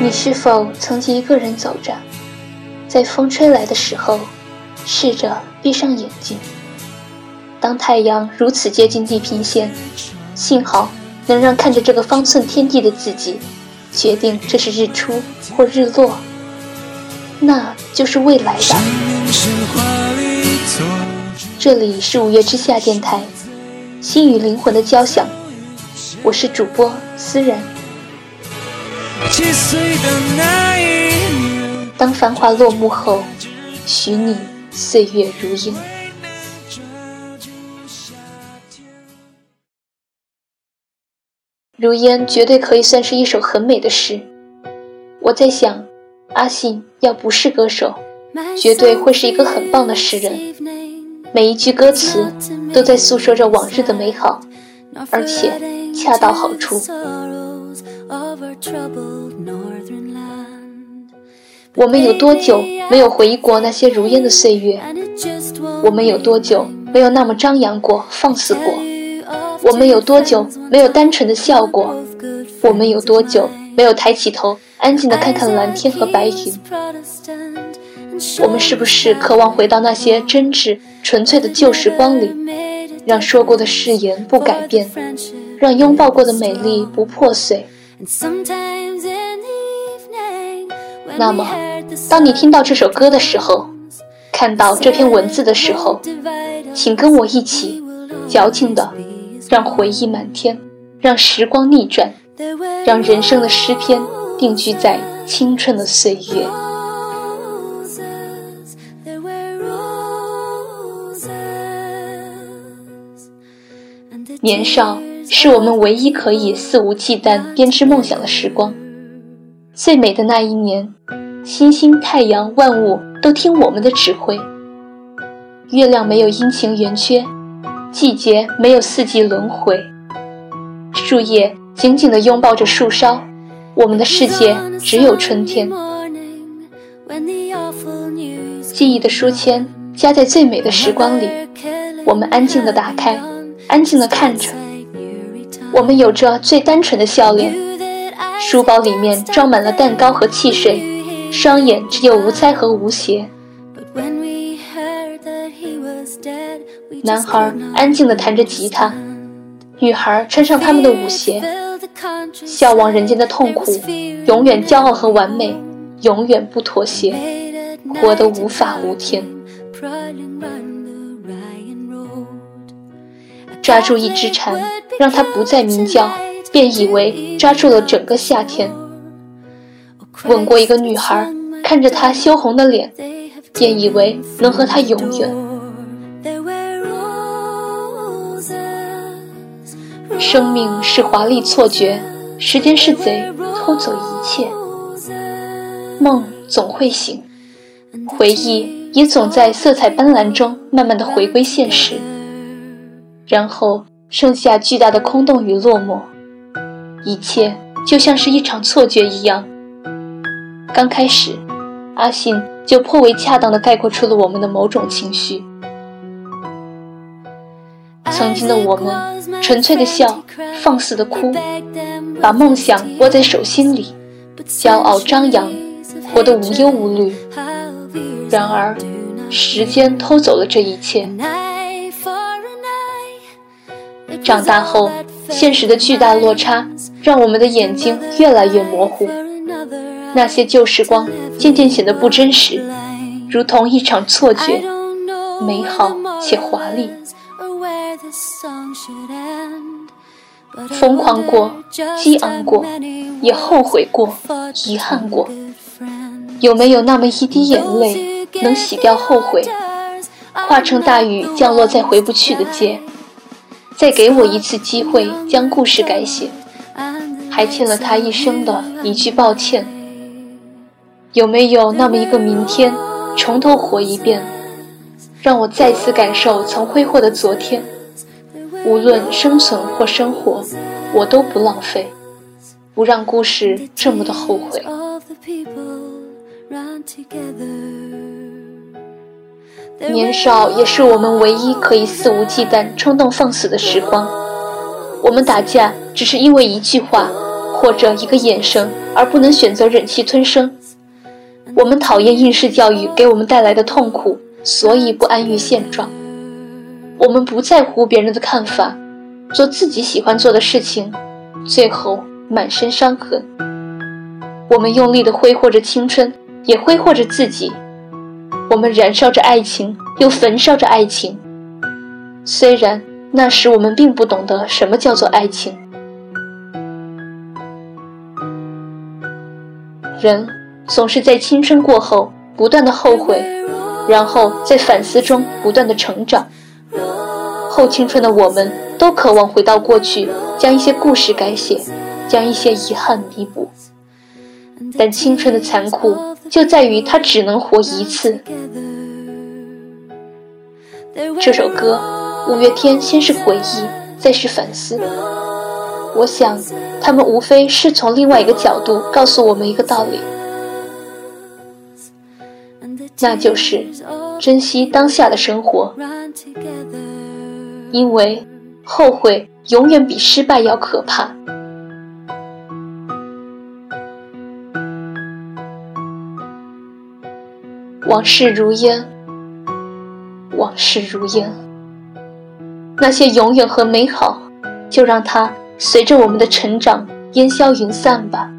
你是否曾经一个人走着，在风吹来的时候，试着闭上眼睛？当太阳如此接近地平线，幸好能让看着这个方寸天地的自己，决定这是日出或日落，那就是未来吧。这里是五月之下电台，心与灵魂的交响，我是主播思然。当繁华落幕后，许你岁月如烟。如烟绝对可以算是一首很美的诗。我在想，阿信要不是歌手，绝对会是一个很棒的诗人。每一句歌词都在诉说着往日的美好，而且恰到好处。我们有多久没有回忆过那些如烟的岁月？我们有多久没有那么张扬过、放肆过？我们有多久没有单纯的笑过？我们有多久没有抬起头，安静的看看蓝天和白云？我们是不是渴望回到那些真挚、纯粹的旧时光里，让说过的誓言不改变，让拥抱过的美丽不破碎？那么，当你听到这首歌的时候，看到这篇文字的时候，请跟我一起，矫情的，让回忆满天，让时光逆转，让人生的诗篇定居在青春的岁月。年少。是我们唯一可以肆无忌惮编织梦想的时光。最美的那一年，星星、太阳、万物都听我们的指挥。月亮没有阴晴圆缺，季节没有四季轮回。树叶紧紧地拥抱着树梢，我们的世界只有春天。记忆的书签夹在最美的时光里，我们安静地打开，安静地看着。我们有着最单纯的笑脸，书包里面装满了蛋糕和汽水，双眼只有无猜和无邪。男孩安静地弹着吉他，女孩穿上他们的舞鞋，笑望人间的痛苦，永远骄傲和完美，永远不妥协，活得无法无天。抓住一只蝉，让它不再鸣叫，便以为抓住了整个夏天。吻过一个女孩，看着她羞红的脸，便以为能和她永远。生命是华丽错觉，时间是贼，偷走一切。梦总会醒，回忆也总在色彩斑斓中慢慢的回归现实。然后剩下巨大的空洞与落寞，一切就像是一场错觉一样。刚开始，阿信就颇为恰当地概括出了我们的某种情绪。曾经的我们，纯粹的笑，放肆的哭，把梦想握在手心里，骄傲张扬，活得无忧无虑。然而，时间偷走了这一切。长大后，现实的巨大落差让我们的眼睛越来越模糊，那些旧时光渐渐显得不真实，如同一场错觉，美好且华丽。疯狂过，激昂过，也后悔过，遗憾过。有没有那么一滴眼泪，能洗掉后悔，化成大雨降落在回不去的街？再给我一次机会将故事改写，还欠了他一生的一句抱歉。有没有那么一个明天，从头活一遍，让我再次感受曾挥霍的昨天？无论生存或生活，我都不浪费，不让故事这么的后悔。年少也是我们唯一可以肆无忌惮、冲动放肆的时光。我们打架只是因为一句话，或者一个眼神，而不能选择忍气吞声。我们讨厌应试教育给我们带来的痛苦，所以不安于现状。我们不在乎别人的看法，做自己喜欢做的事情，最后满身伤痕。我们用力地挥霍着青春，也挥霍着自己。我们燃烧着爱情，又焚烧着爱情。虽然那时我们并不懂得什么叫做爱情。人总是在青春过后不断的后悔，然后在反思中不断的成长。后青春的我们都渴望回到过去，将一些故事改写，将一些遗憾弥补。但青春的残酷就在于它只能活一次。这首歌，五月天先是回忆，再是反思。我想，他们无非是从另外一个角度告诉我们一个道理，那就是珍惜当下的生活，因为后悔永远比失败要可怕。往事如烟，往事如烟。那些永远和美好，就让它随着我们的成长烟消云散吧。